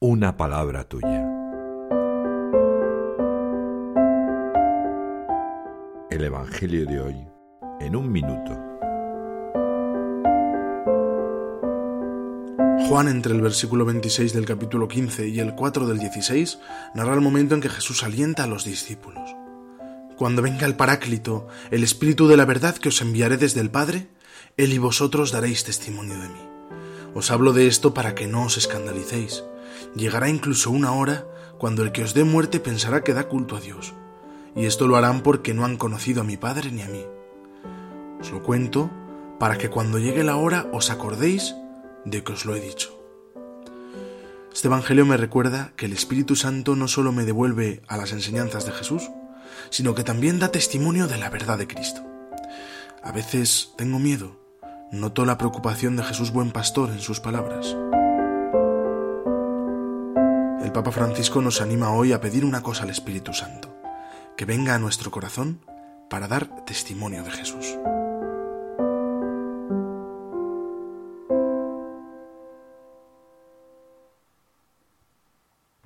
una palabra tuya. El Evangelio de hoy en un minuto. Juan, entre el versículo 26 del capítulo 15 y el 4 del 16, narra el momento en que Jesús alienta a los discípulos. Cuando venga el Paráclito, el Espíritu de la verdad que os enviaré desde el Padre, Él y vosotros daréis testimonio de mí. Os hablo de esto para que no os escandalicéis. Llegará incluso una hora cuando el que os dé muerte pensará que da culto a Dios. Y esto lo harán porque no han conocido a mi Padre ni a mí. Os lo cuento para que cuando llegue la hora os acordéis de que os lo he dicho. Este Evangelio me recuerda que el Espíritu Santo no solo me devuelve a las enseñanzas de Jesús, sino que también da testimonio de la verdad de Cristo. A veces tengo miedo, noto la preocupación de Jesús buen pastor en sus palabras. Papa Francisco nos anima hoy a pedir una cosa al Espíritu Santo, que venga a nuestro corazón para dar testimonio de Jesús.